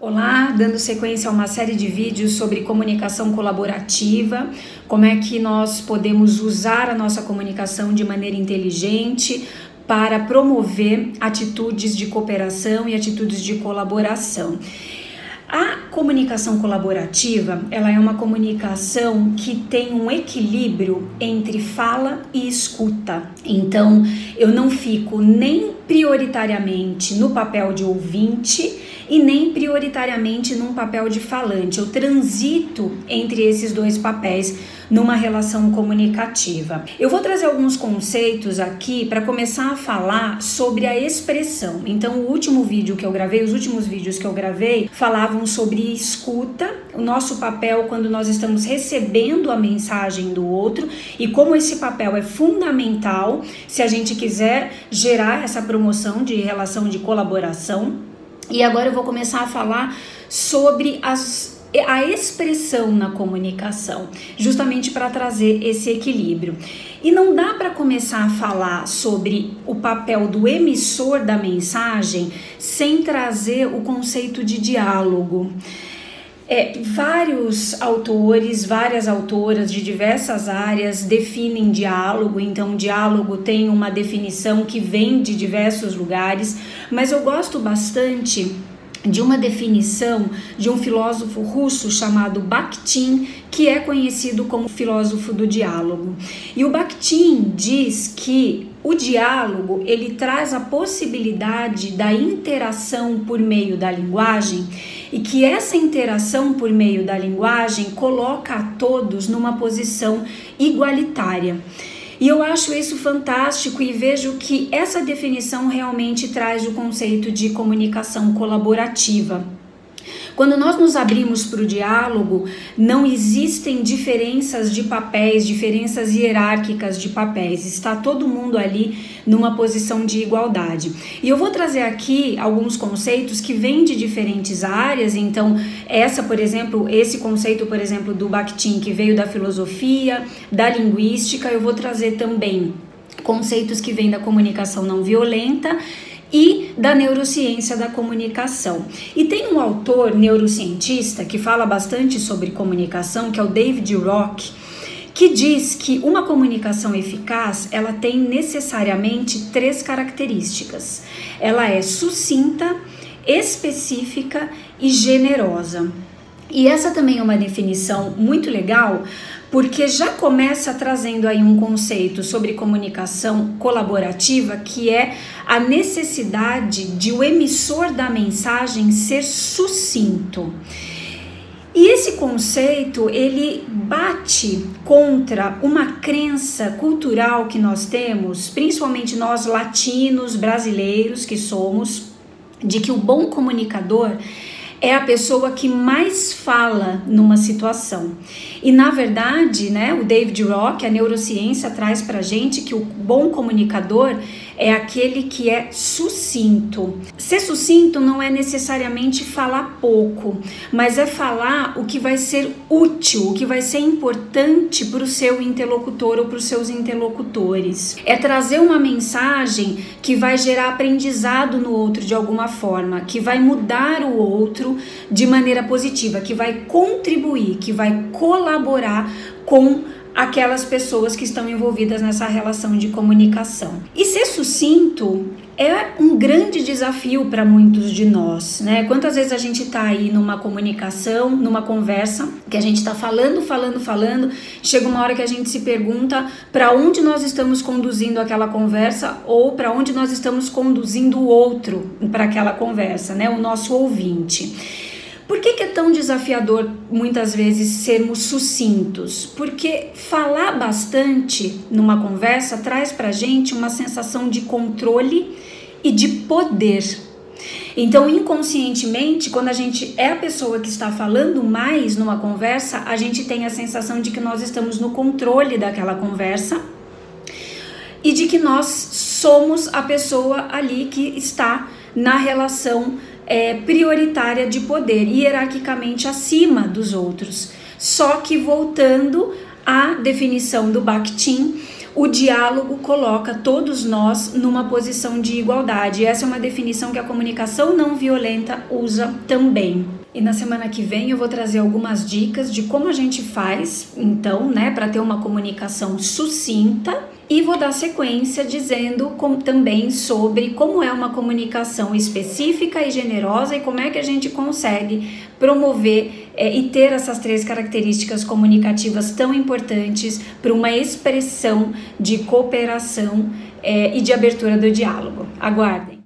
Olá, dando sequência a uma série de vídeos sobre comunicação colaborativa, como é que nós podemos usar a nossa comunicação de maneira inteligente para promover atitudes de cooperação e atitudes de colaboração. A comunicação colaborativa, ela é uma comunicação que tem um equilíbrio entre fala e escuta. Então, eu não fico nem prioritariamente no papel de ouvinte e nem prioritariamente num papel de falante. Eu transito entre esses dois papéis numa relação comunicativa. Eu vou trazer alguns conceitos aqui para começar a falar sobre a expressão. Então, o último vídeo que eu gravei, os últimos vídeos que eu gravei, falavam sobre escuta, o nosso papel quando nós estamos recebendo a mensagem do outro e como esse papel é fundamental se a gente quiser gerar essa promoção de relação de colaboração. E agora eu vou começar a falar sobre as a expressão na comunicação, justamente para trazer esse equilíbrio. E não dá para começar a falar sobre o papel do emissor da mensagem sem trazer o conceito de diálogo. É, vários autores, várias autoras de diversas áreas definem diálogo, então diálogo tem uma definição que vem de diversos lugares, mas eu gosto bastante de uma definição de um filósofo russo chamado Bakhtin, que é conhecido como filósofo do diálogo. E o Bakhtin diz que o diálogo, ele traz a possibilidade da interação por meio da linguagem e que essa interação por meio da linguagem coloca a todos numa posição igualitária. E eu acho isso fantástico e vejo que essa definição realmente traz o conceito de comunicação colaborativa. Quando nós nos abrimos para o diálogo, não existem diferenças de papéis, diferenças hierárquicas de papéis. Está todo mundo ali numa posição de igualdade. E eu vou trazer aqui alguns conceitos que vêm de diferentes áreas. Então, essa, por exemplo, esse conceito, por exemplo, do Bakhtin, que veio da filosofia, da linguística, eu vou trazer também conceitos que vêm da comunicação não violenta e da neurociência da comunicação. E tem um autor neurocientista que fala bastante sobre comunicação, que é o David Rock, que diz que uma comunicação eficaz, ela tem necessariamente três características. Ela é sucinta, específica e generosa. E essa também é uma definição muito legal, porque já começa trazendo aí um conceito sobre comunicação colaborativa, que é a necessidade de o emissor da mensagem ser sucinto. E esse conceito, ele bate contra uma crença cultural que nós temos, principalmente nós latinos, brasileiros que somos, de que o bom comunicador é a pessoa que mais fala numa situação. E na verdade, né, o David Rock, a neurociência traz pra gente que o bom comunicador é aquele que é sucinto. Ser sucinto não é necessariamente falar pouco, mas é falar o que vai ser útil, o que vai ser importante para o seu interlocutor ou para os seus interlocutores. É trazer uma mensagem que vai gerar aprendizado no outro de alguma forma, que vai mudar o outro de maneira positiva, que vai contribuir, que vai colaborar com aquelas pessoas que estão envolvidas nessa relação de comunicação. E ser sucinto é um grande desafio para muitos de nós, né? Quantas vezes a gente está aí numa comunicação, numa conversa, que a gente está falando, falando, falando, chega uma hora que a gente se pergunta para onde nós estamos conduzindo aquela conversa ou para onde nós estamos conduzindo o outro para aquela conversa, né? O nosso ouvinte. Por que, que, é tão desafiador muitas vezes sermos sucintos? Porque falar bastante numa conversa traz pra gente uma sensação de controle e de poder. Então, inconscientemente, quando a gente é a pessoa que está falando mais numa conversa, a gente tem a sensação de que nós estamos no controle daquela conversa e de que nós somos a pessoa ali que está na relação é, prioritária de poder, hierarquicamente acima dos outros. Só que voltando à definição do Bakhtin, o diálogo coloca todos nós numa posição de igualdade. Essa é uma definição que a comunicação não violenta usa também. E na semana que vem eu vou trazer algumas dicas de como a gente faz, então, né, para ter uma comunicação sucinta e vou dar sequência dizendo com, também sobre como é uma comunicação específica e generosa e como é que a gente consegue promover é, e ter essas três características comunicativas tão importantes para uma expressão de cooperação é, e de abertura do diálogo. Aguardem!